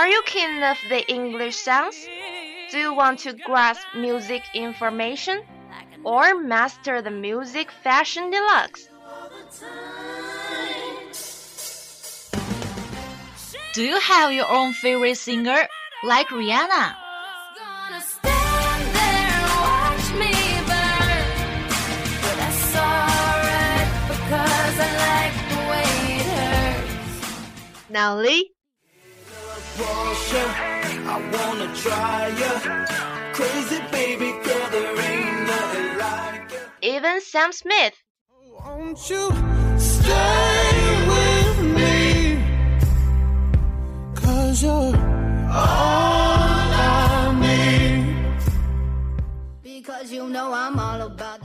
Are you keen of the English sounds? Do you want to grasp music information? Or master the music fashion deluxe? Do you have your own favorite singer, like Rihanna? Gonna stand there and watch me burn. But that's alright because I like the way it hurts. Now Lee, I wanna try ya. Crazy baby girl, there ain't nothing like ya. even Sam Smith. Won't you stay with me? Cause you're all I need. Because you know I'm all about that.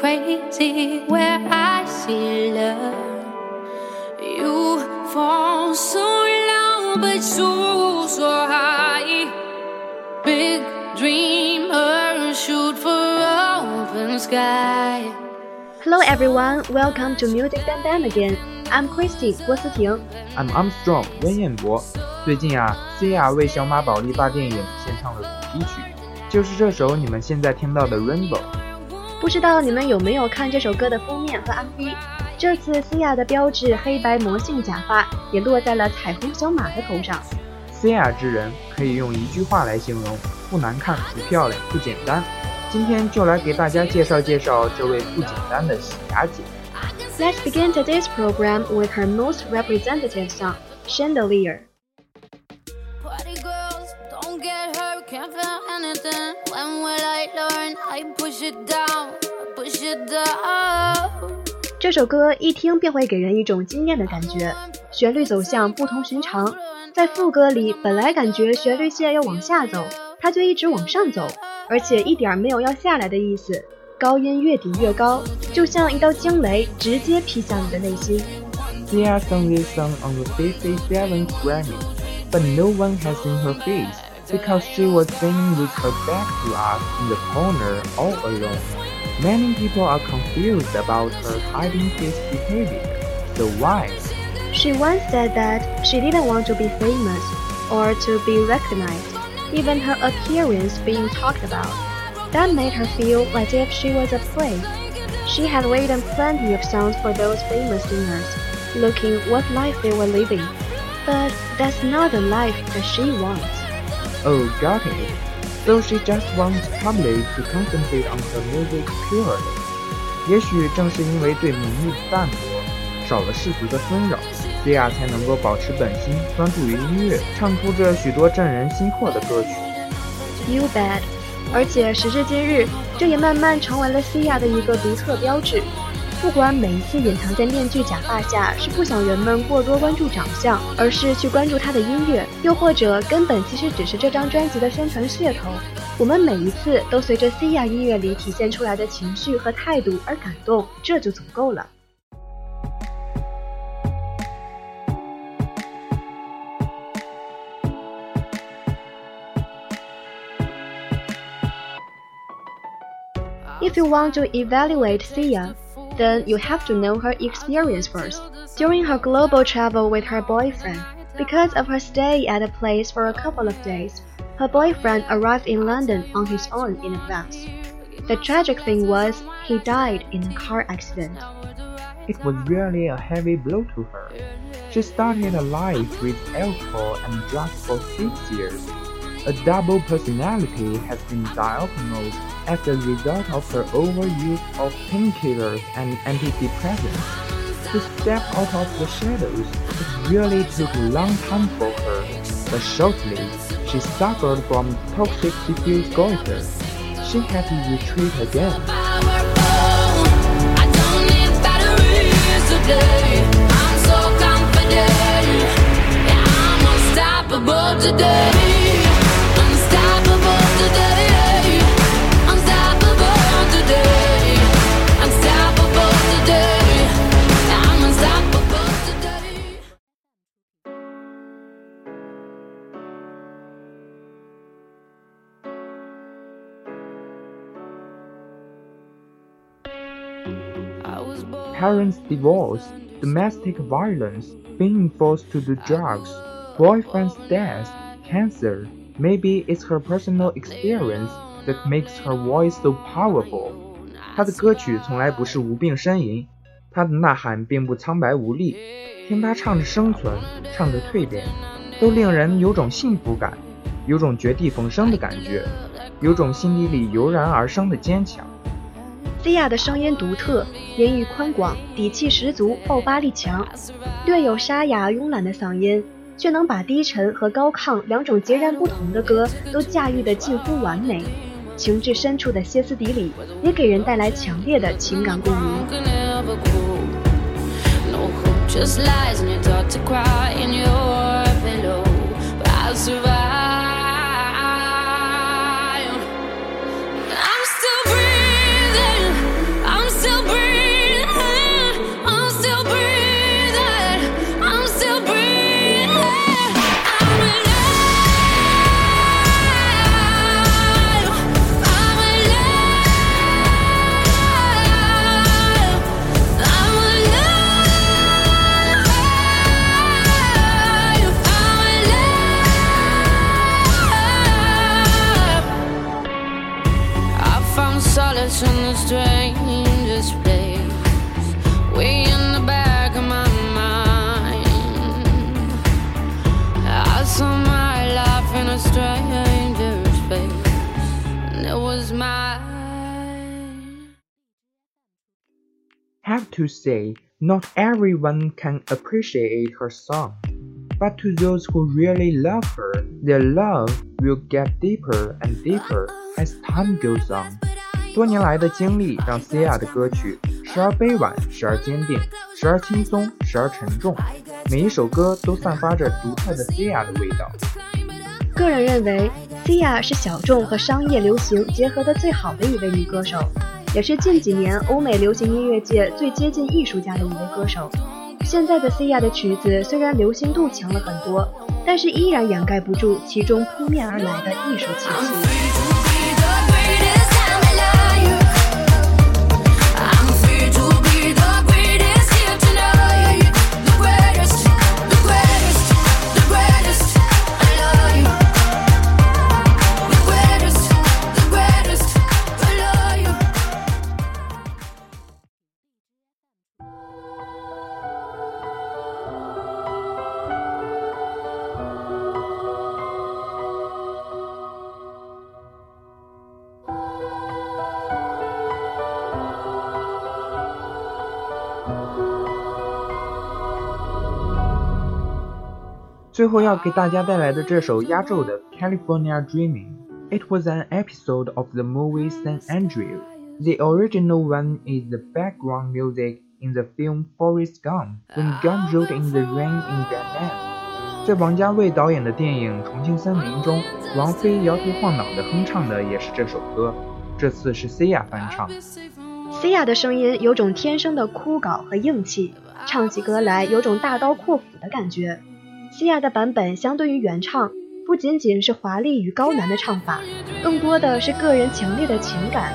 crazy where I see love. You fall so low, but so, so high. Big dreamer, shoot for open sky. Hello everyone, welcome to Music Bam Bam again. I'm Christy 郭思婷。I'm Armstrong 温彦博。最近啊，Cia 为小马宝莉爸电影献唱了主题曲，就是这首你们现在听到的 Rainbow。不知道你们有没有看这首歌的封面和 MV？这次思雅的标志黑白魔性假发也落在了彩虹小马的头上。Cia 之人可以用一句话来形容：不难看，不漂亮，不简单。今天就来给大家介绍介绍这位不简单的喜雅姐。Let's begin today's program with her most representative song, Chandelier. Party girls, don't get hurt, can't feel anything. When will I learn? I push it down, push it down. 这首歌一听便会给人一种惊艳的感觉，旋律走向不同寻常。在副歌里，本来感觉旋律线要往下走，它却一直往上走，而且一点儿没有要下来的意思。高音越顶越高，就像一道惊雷，直接劈向你的内心。Cia sang this song on the 57th Grammy, but no one has seen her face because she was singing with her back to us in the corner all alone. Many people are confused about her hiding face behavior. So why? She once said that she didn't want to be famous or to be recognized, even her appearance being talked about. That made her feel as if she was a prey. She had written plenty of songs for those famous singers, looking what life they were living. But that's not the life that she wants. Oh, got it. So she just wants public to concentrate on her music purely. 也许正是因为对名利的淡泊，少了世俗的纷扰，Cia 才能够保持本心，专注于音乐，唱出着许多震人心魄的歌曲。You bet. 而且时至今日，这也慢慢成为了 Cia 的一个独特标志。不管每一次隐藏在面具假发下是不想人们过多关注长相，而是去关注他的音乐，又或者根本其实只是这张专辑的宣传噱头，我们每一次都随着 Cia 音乐里体现出来的情绪和态度而感动，这就足够了。If you want to evaluate Sia, then you have to know her experience first. During her global travel with her boyfriend, because of her stay at a place for a couple of days, her boyfriend arrived in London on his own in advance. The tragic thing was, he died in a car accident. It was really a heavy blow to her. She started a life with alcohol and drugs for six years. A double personality has been diagnosed as a result of her overuse of painkillers and antidepressants. To step out of the shadows, it really took a long time for her, but shortly, she suffered from toxic diffuse goiter. She had to retreat again. Today. Parents' divorce, domestic violence, being forced to do drugs, boyfriend's death, cancer. Maybe it's her personal experience that makes her voice so powerful. 她的歌曲从来不是无病呻吟，她的呐喊并不苍白无力。听她唱着生存，唱着蜕变，都令人有种幸福感，有种绝地逢生的感觉，有种心底里油然而生的坚强。莉亚的声音独特，言语宽广，底气十足，爆发力强。略有沙哑慵懒的嗓音，却能把低沉和高亢两种截然不同的歌都驾驭得近乎完美。情至深处的歇斯底里，也给人带来强烈的情感共鸣。To say, not everyone can appreciate her song. But to those who really love her, their love will get deeper and deeper as time goes on. 多年来的经历让 Sia 的歌曲时而悲婉，时而坚定，时而轻松，时而沉重。每一首歌都散发着独特的 Sia 的味道。个人认为，Sia 是小众和商业流行结合的最好的一位女歌手，也是近几年欧美流行音乐界最接近艺术家的一位歌手。现在的 Sia 的曲子虽然流行度强了很多，但是依然掩盖不住其中扑面而来的艺术气息。最后要给大家带来的这首压轴的《California Dreaming》，It was an episode of the movie San Andreas. The original one is the background music in the film Forrest Gump when God rode in the rain in Vietnam. 在王家卫导演的电影《重庆森林》中，王菲摇头晃脑地哼唱的也是这首歌，这次是 Sia 翻唱。Sia 的声音有种天生的枯槁和硬气，唱起歌来有种大刀阔斧的感觉。Sia 的版本相对于原唱，不仅仅是华丽与高难的唱法，更多的是个人强烈的情感。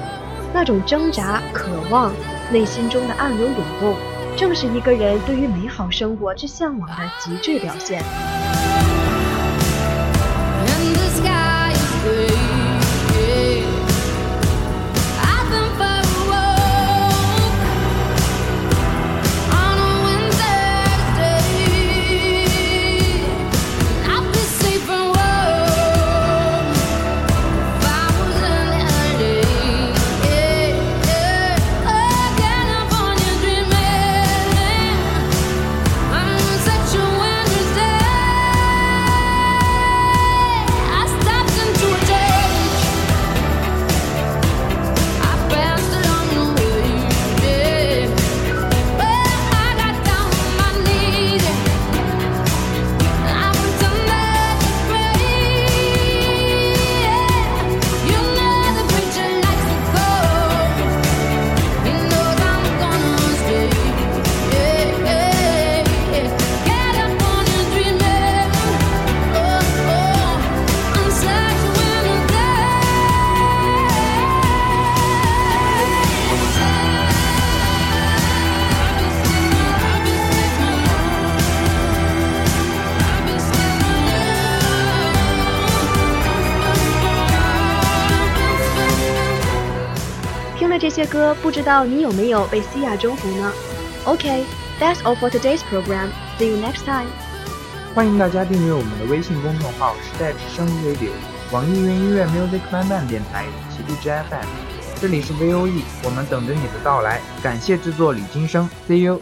那种挣扎、渴望，内心中的暗流涌动，正是一个人对于美好生活之向往的极致表现。这些歌，不知道你有没有被西亚征服呢？OK, that's all for today's program. See you next time. 欢迎大家订阅我们的微信公众号“时代之声 Radio”、网易云音乐 Music 慢慢电台、喜荔枝 FM。这里是 VOE，我们等着你的到来。感谢制作李金生，See you。